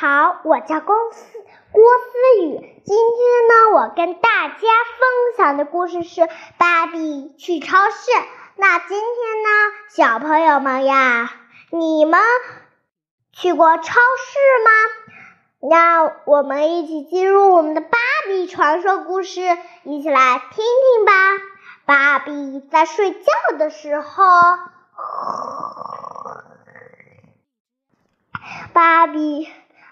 好，我叫郭思郭思雨。今天呢，我跟大家分享的故事是《芭比去超市》。那今天呢，小朋友们呀，你们去过超市吗？那我们一起进入我们的芭比传说故事，一起来听听吧。芭比在睡觉的时候。芭比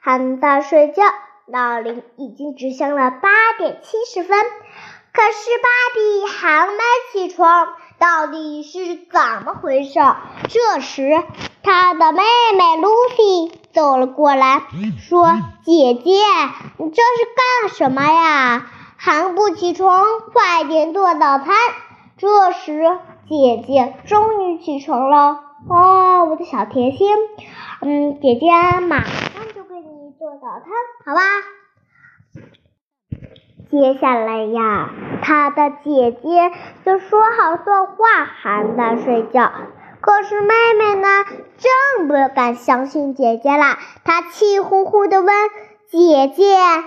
还在睡觉，闹铃已经指向了八点七十分，可是芭比还没起床，到底是怎么回事？这时，她的妹妹露西走了过来，说：“姐姐，你这是干什么呀？还不起床，快点做早餐。”这时，姐姐终于起床了。哦，我的小甜心。嗯，姐姐马早餐，好吧？接下来呀，他的姐姐就说好的话还在睡觉，可是妹妹呢，真不敢相信姐姐啦。她气呼呼的问：“姐姐，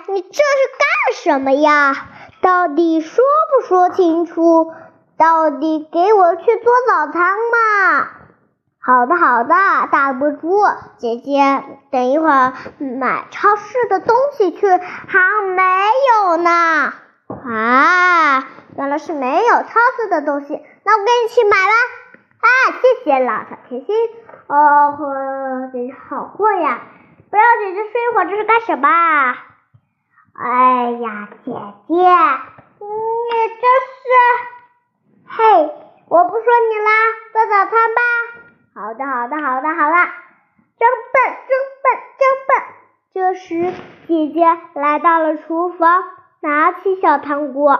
你这是干什么呀？到底说不说清楚？到底给我去做早餐嘛？”好的，好的，大笨猪姐姐，等一会儿买超市的东西去，还没有呢。啊，原来是没有超市的东西，那我给你去买吧。啊，谢谢老小甜心。哦，姐姐好货呀！不让姐姐睡一会儿，这是干什么？哎呀，姐姐，你这是……嘿，我不说你啦，做早餐吧。好的，好的，好的，好了，真笨，真笨，真笨。这时，姐姐来到了厨房，拿起小糖果。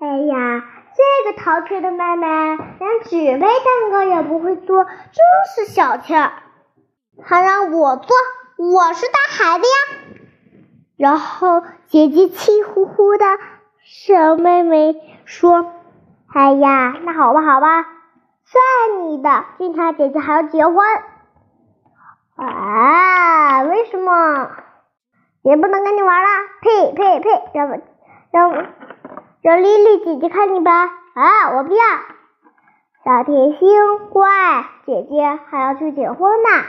哎呀，这个淘气的妹妹连纸杯蛋糕也不会做，真是小气儿。还让我做，我是大孩子呀。然后，姐姐气呼呼的小妹妹说：“哎呀，那好吧，好吧。”算你的，今天姐姐还要结婚，啊？为什么？也不能跟你玩了，呸呸呸！让让让丽丽姐姐看你吧，啊，我不要。小甜心，乖，姐姐还要去结婚呢，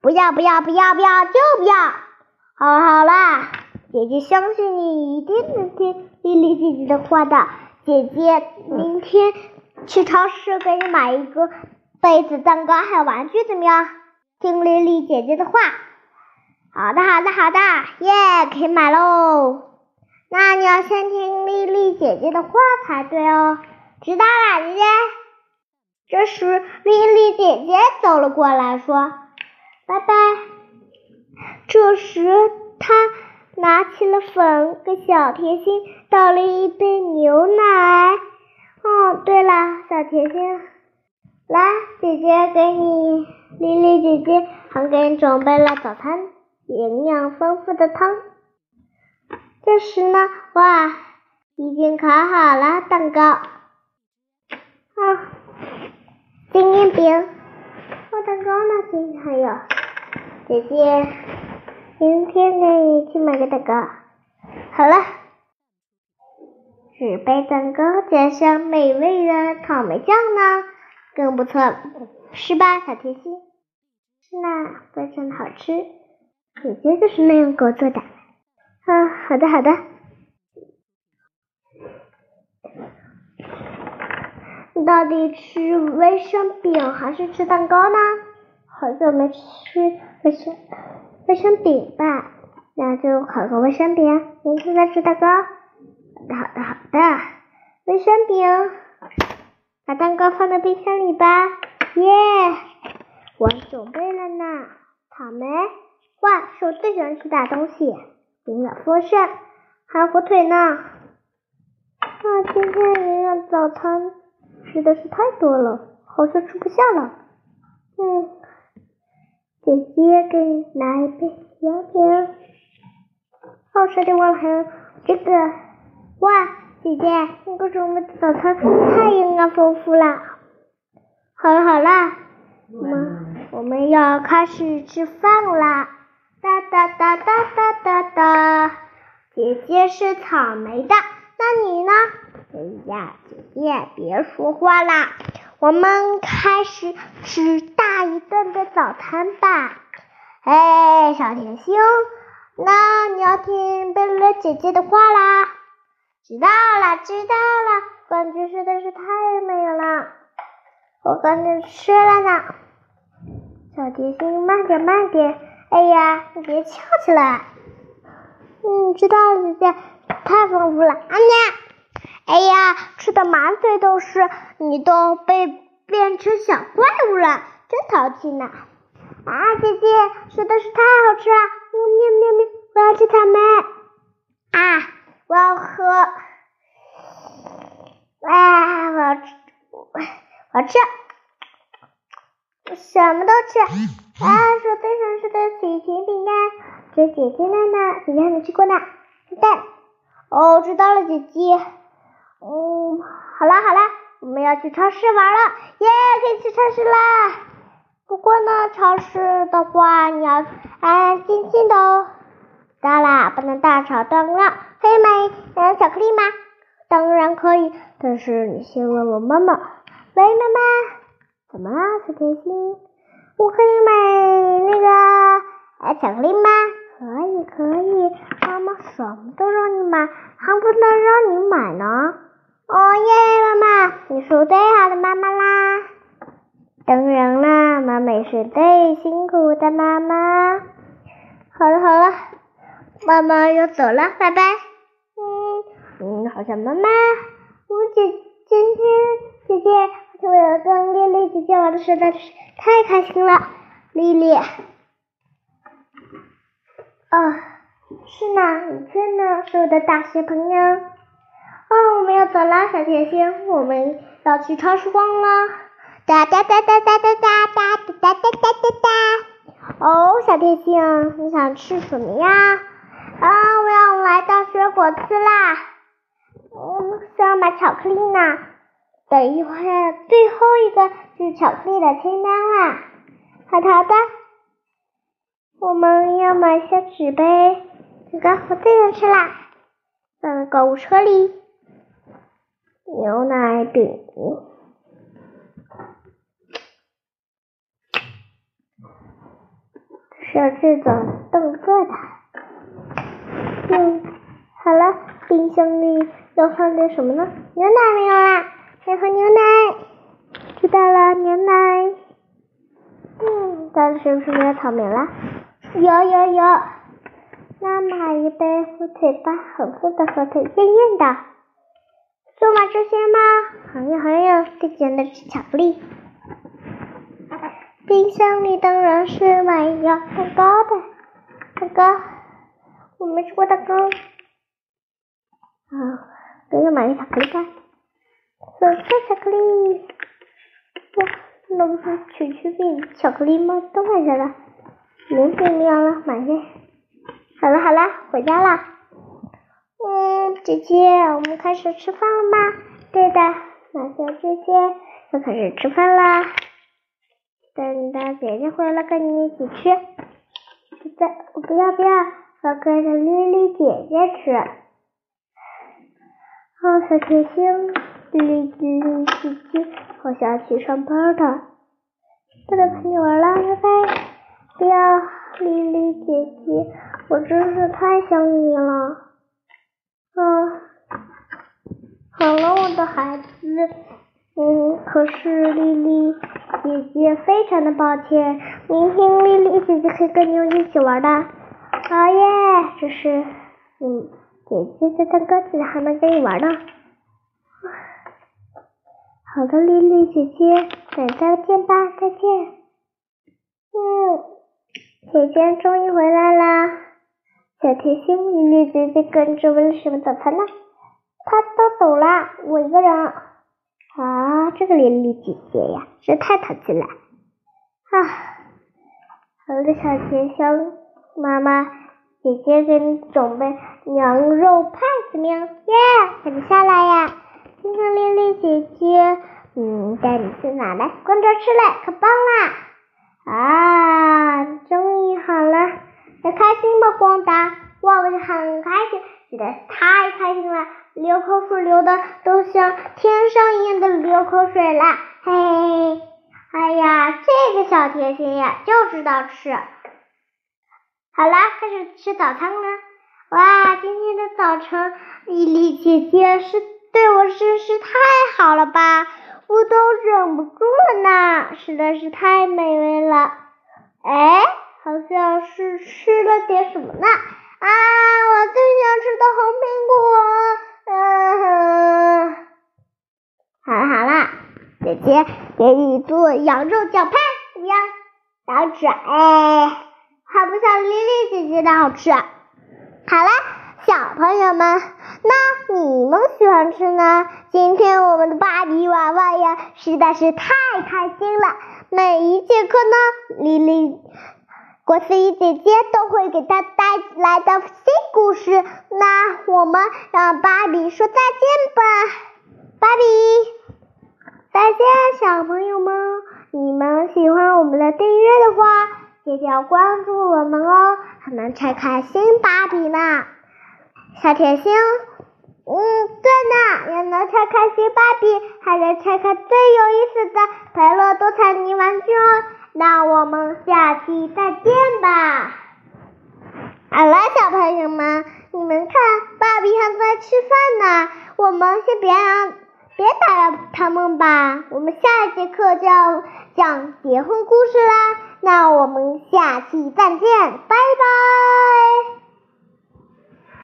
不要不要不要不要就不要。好好啦，姐姐相信你一定能听丽丽姐姐的话的，姐姐明天。去超市给你买一个杯子、蛋糕还有玩具，怎么样？听丽丽姐姐的话。好的，好的，好的，耶，可以买喽。那你要先听丽丽姐姐的话才对哦。知道了，姐姐。这时，丽丽姐姐走了过来，说：“拜拜。”这时，她拿起了粉，给小甜心倒了一杯牛奶。哦，对了，小甜心，来，姐姐给你，丽丽姐姐还给你准备了早餐，营养丰富的汤。这时呢，哇，已经烤好了蛋糕，啊，今天饼，哦，蛋糕呢？今天还有，姐姐，明天给你去买个蛋糕。好了。纸杯蛋糕加上美味的草莓酱呢，更不错，是吧，小甜心？是呢，非常的好吃。姐姐就是那样给我做的。啊，好的好的。你到底吃卫生饼还是吃蛋糕呢？好久没吃卫生卫生饼吧？那就烤个卫生饼，明天再吃蛋糕。好的，好的，卫生饼，把蛋糕放在冰箱里吧。耶，我准备了呢。草莓，哇，是我最喜欢吃的东西。营养丰盛，还有火腿呢。啊，今天营养早餐实在是太多了，好像吃不下了。嗯，姐姐给你拿一杯饮品。哦，差点忘了还有这个。哇，姐姐，你给我们的早餐太营养丰富了。好了好了，我们我们要开始吃饭啦。哒哒哒哒哒哒哒。姐姐是草莓的，那你呢？哎呀，姐姐别说话啦，我们开始吃大一顿的早餐吧。哎，小甜心，那你要听贝乐姐姐的话啦。知道了，知道了，感觉实在是太美了，我赶紧吃了呢。小甜心，慢点，慢点。哎呀，你别翘起来。嗯，知道了，姐姐。太丰富了，啊呀！哎呀，吃的满嘴都是，你都被变成小怪物了，真淘气呢。啊，姐姐，实在是太好吃了，喵喵喵！我要吃草莓。啊，我要喝。啊，我要吃，我要吃。什么都吃。啊，手背上是的曲奇饼干，这姐姐的呢，姐姐还没吃过呢。蛋。哦，知道了，姐姐。嗯，好了好了，我们要去超市玩了，耶，可以去超市啦。不过呢，超市的话你要安安静静的哦。当然不能大吵大闹。可以买巧克力吗？当然可以，但是你先问问妈妈。喂，妈妈，怎么了，小甜心？我可以买那个呃巧克力吗？可以可以，妈妈什么都让你买，还不能让你买呢。哦耶，妈妈，你是最好的妈妈啦！当然啦，妈妈也是最辛苦的妈妈。好了好了，妈妈要走了，拜拜。嗯嗯，好像妈妈，我姐今天姐姐，我跟丽丽姐姐玩的实在是太开心了，丽丽。啊，是呢，你这呢，是我的大学朋友。哦，我们要走了，小甜心，我们要去超市逛了。哒哒哒哒哒哒哒哒哒哒哒哒哒。哦，小甜心，你想吃什么呀？啊，我要来到水果吃啦。嗯，想买巧克力呢。等一会儿，最后一个是巧克力的清单啦。好的好的。我们要买些纸杯，这个我最想吃啦，放购物车里。牛奶饼，是这种动作的。嗯，好了，冰箱里要放点什么呢？牛奶没有啦，要喝牛奶。知道了，牛奶。嗯，到底是不是没有草莓了？有有有，那买一杯火腿吧，红色的火腿，艳艳的。就买这些吗？还有还有，最简单的是巧克力。冰箱里当然是买一个蛋糕的，蛋糕，我没吃过蛋糕。啊，我要买个巧克力吧，粉色巧克力。哇，那不是曲奇饼巧克力吗？都买下了。没冰凉了，买些。好了好了，回家了。嗯，姐姐，我们开始吃饭了吗？对的，买些这些，要开始吃饭啦。等到姐姐回来，跟你一起吃。不在，不要不要，我跟着丽丽姐姐吃。哦，小甜心，丽丽姐姐好像去上班了。不能陪你玩了，拜拜。不要，丽丽姐姐，我真是太想你了。啊，好了，我的孩子。嗯，可是丽丽姐姐非常的抱歉，明天丽丽姐姐可以跟你们一起玩的。好耶，这是嗯，姐姐在唱歌曲，还能跟你玩呢。好的，丽丽姐姐，那再见吧，再见。嗯。姐姐终于回来啦！小甜心丽丽姐姐跟着为了什么早餐呢？她都走了，我一个人。啊，这个丽丽姐姐呀，是太淘气了。啊，好的，小甜心妈妈，姐姐给你准备羊肉派，怎么样？耶，快点下来呀！今天丽丽姐姐，嗯，带你去哪来？光着吃嘞，可棒啦！啊，终于好了，开心吧。光达？哇，我就很开心，实在是太开心了，流口水流的都像天上一样的流口水了，嘿嘿，哎呀，这个小甜心呀就知道吃。好啦，开始吃早餐了。哇，今天的早晨，丽丽姐姐是对我真是太好了吧，我都忍不住了呢，实在是太美味了。哎，好像是吃了点什么呢？啊，我最想吃的红苹果。嗯哼，好了好了，姐姐给你做羊肉酱派，怎么样？好吃哎，还不像丽丽姐姐的好吃。好了，小朋友们，那你们喜欢吃呢？今天我们的芭比娃娃呀，实在是太开心了。每一节课呢，丽丽、郭思怡姐姐都会给他带来的新故事。那我们让芭比说再见吧，芭比，再见，小朋友们。你们喜欢我们的订阅的话，记得要关注我们哦。还能拆开新芭比呢，小甜心。嗯，对呢，也能拆开新芭比，还能拆开最有意思的培乐多彩泥玩具哦。那我们下期再见吧。好了，小朋友们，你们看，芭比还在吃饭呢，我们先别让别打扰他们吧。我们下一节课就要讲结婚故事啦。那我们下期再见，拜拜。